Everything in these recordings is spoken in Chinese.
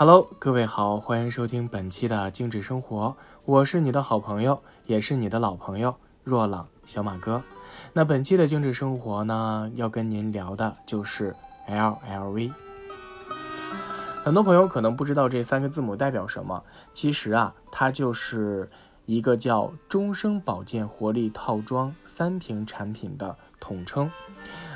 Hello，各位好，欢迎收听本期的精致生活，我是你的好朋友，也是你的老朋友若朗小马哥。那本期的精致生活呢，要跟您聊的就是 LLV。很多朋友可能不知道这三个字母代表什么，其实啊，它就是一个叫终生保健活力套装三瓶产品的统称。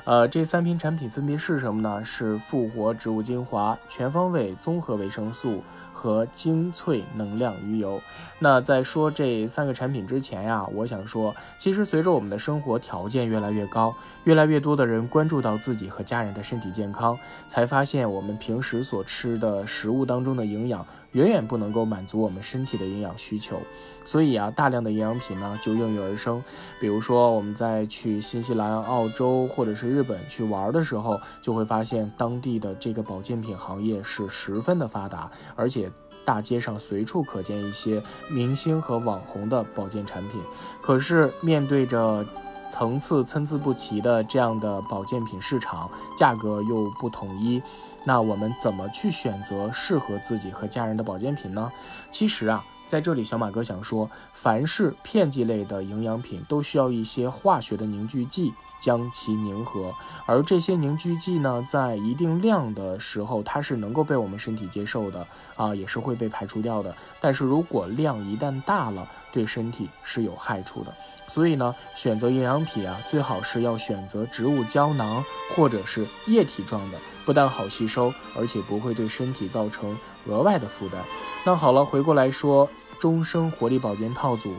呃，这三瓶产品分别是什么呢？是复活植物精华、全方位综合维生素和精粹能量鱼油。那在说这三个产品之前呀，我想说，其实随着我们的生活条件越来越高，越来越多的人关注到自己和家人的身体健康，才发现我们平时所吃的食物当中的营养远远不能够满足我们身体的营养需求，所以啊，大量的营养品呢就应运而生。比如说，我们在去新西兰、澳洲或者是日本去玩的时候，就会发现当地的这个保健品行业是十分的发达，而且大街上随处可见一些明星和网红的保健产品。可是面对着层次参差不齐的这样的保健品市场，价格又不统一，那我们怎么去选择适合自己和家人的保健品呢？其实啊。在这里，小马哥想说，凡是片剂类的营养品，都需要一些化学的凝聚剂将其凝合，而这些凝聚剂呢，在一定量的时候，它是能够被我们身体接受的啊，也是会被排除掉的。但是如果量一旦大了，对身体是有害处的。所以呢，选择营养品啊，最好是要选择植物胶囊或者是液体状的。不但好吸收，而且不会对身体造成额外的负担。那好了，回过来说，终生活力保健套组。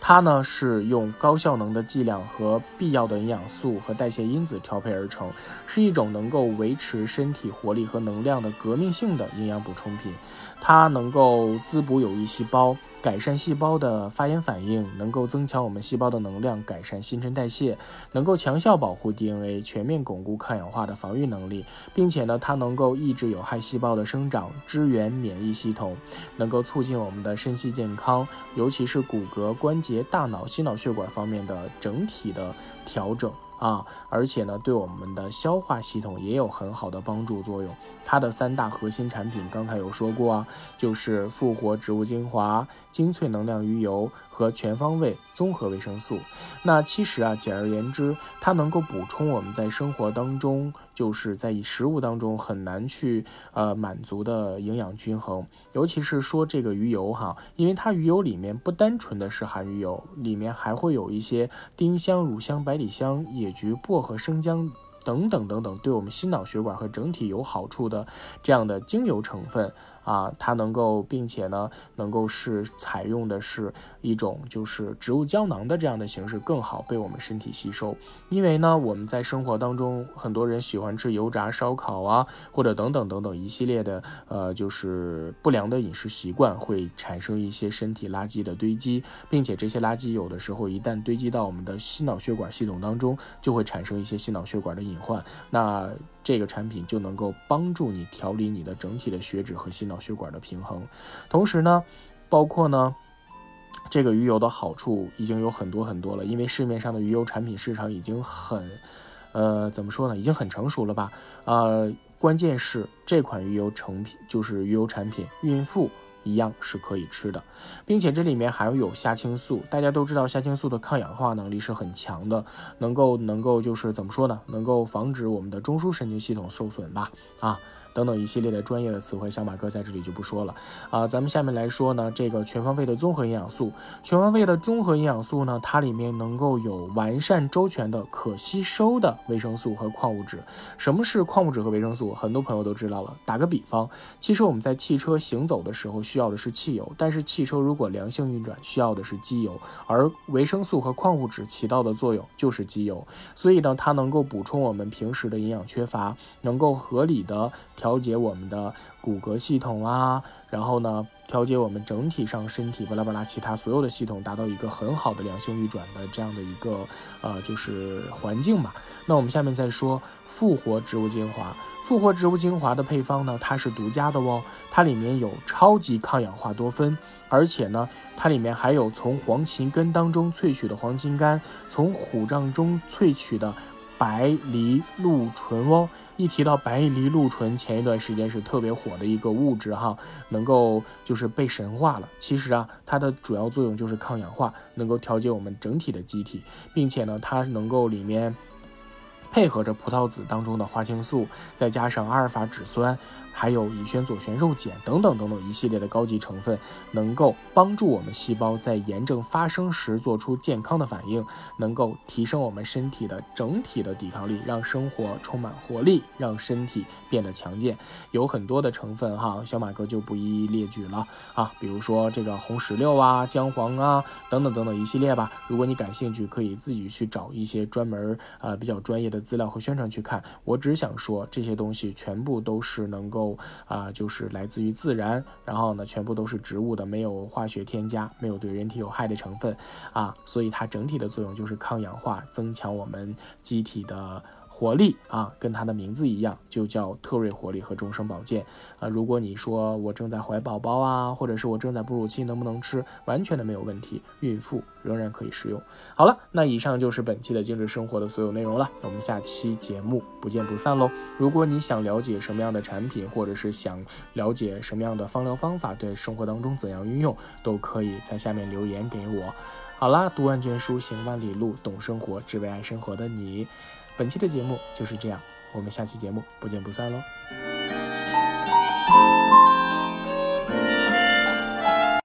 它呢是用高效能的剂量和必要的营养素和代谢因子调配而成，是一种能够维持身体活力和能量的革命性的营养补充品。它能够滋补有益细胞，改善细胞的发炎反应，能够增强我们细胞的能量，改善新陈代谢，能够强效保护 DNA，全面巩固抗氧化的防御能力，并且呢，它能够抑制有害细胞的生长，支援免疫系统，能够促进我们的身心健康，尤其是骨骼关节。大脑、心脑血管方面的整体的调整啊，而且呢，对我们的消化系统也有很好的帮助作用。它的三大核心产品，刚才有说过啊，就是复活植物精华、精粹能量鱼油和全方位综合维生素。那其实啊，简而言之，它能够补充我们在生活当中，就是在以食物当中很难去呃满足的营养均衡。尤其是说这个鱼油哈，因为它鱼油里面不单纯的是含鱼油，里面还会有一些丁香、乳香、百里香、野菊、薄荷、生姜。等等等等，对我们心脑血管和整体有好处的这样的精油成分。啊，它能够，并且呢，能够是采用的是一种就是植物胶囊的这样的形式，更好被我们身体吸收。因为呢，我们在生活当中，很多人喜欢吃油炸、烧烤啊，或者等等等等一系列的，呃，就是不良的饮食习惯，会产生一些身体垃圾的堆积，并且这些垃圾有的时候一旦堆积到我们的心脑血管系统当中，就会产生一些心脑血管的隐患。那这个产品就能够帮助你调理你的整体的血脂和心脑血管的平衡，同时呢，包括呢，这个鱼油的好处已经有很多很多了，因为市面上的鱼油产品市场已经很，呃，怎么说呢，已经很成熟了吧？呃，关键是这款鱼油成品就是鱼油产品，孕妇。一样是可以吃的，并且这里面含有虾青素。大家都知道虾青素的抗氧化能力是很强的，能够能够就是怎么说呢？能够防止我们的中枢神经系统受损吧？啊。等等一系列的专业的词汇，小马哥在这里就不说了啊。咱们下面来说呢，这个全方位的综合营养素，全方位的综合营养素呢，它里面能够有完善周全的可吸收的维生素和矿物质。什么是矿物质和维生素？很多朋友都知道了。打个比方，其实我们在汽车行走的时候需要的是汽油，但是汽车如果良性运转需要的是机油，而维生素和矿物质起到的作用就是机油。所以呢，它能够补充我们平时的营养缺乏，能够合理的。调节我们的骨骼系统啊，然后呢，调节我们整体上身体巴拉巴拉其他所有的系统，达到一个很好的良性运转的这样的一个呃就是环境吧。那我们下面再说复活植物精华，复活植物精华的配方呢，它是独家的哦，它里面有超级抗氧化多酚，而且呢，它里面还有从黄芩根当中萃取的黄芩苷，从虎杖中萃取的。白藜芦醇哦。一提到白藜芦醇，前一段时间是特别火的一个物质哈，能够就是被神化了。其实啊，它的主要作用就是抗氧化，能够调节我们整体的机体，并且呢，它能够里面。配合着葡萄籽当中的花青素，再加上阿尔法脂酸，还有乙醛左旋肉碱等等等等一系列的高级成分，能够帮助我们细胞在炎症发生时做出健康的反应，能够提升我们身体的整体的抵抗力，让生活充满活力，让身体变得强健。有很多的成分哈，小马哥就不一一列举了啊，比如说这个红石榴啊、姜黄啊等等等等一系列吧。如果你感兴趣，可以自己去找一些专门啊比较专业的。资料和宣传去看，我只想说这些东西全部都是能够啊，就是来自于自然，然后呢，全部都是植物的，没有化学添加，没有对人体有害的成分啊，所以它整体的作用就是抗氧化，增强我们机体的。活力啊，跟它的名字一样，就叫特瑞活力和终生保健啊。如果你说我正在怀宝宝啊，或者是我正在哺乳期，能不能吃？完全的没有问题，孕妇仍然可以食用。好了，那以上就是本期的精致生活的所有内容了。我们下期节目不见不散喽。如果你想了解什么样的产品，或者是想了解什么样的芳疗方法，对生活当中怎样运用，都可以在下面留言给我。好啦，读万卷书，行万里路，懂生活，只为爱生活的你。本期的节目就是这样，我们下期节目不见不散喽。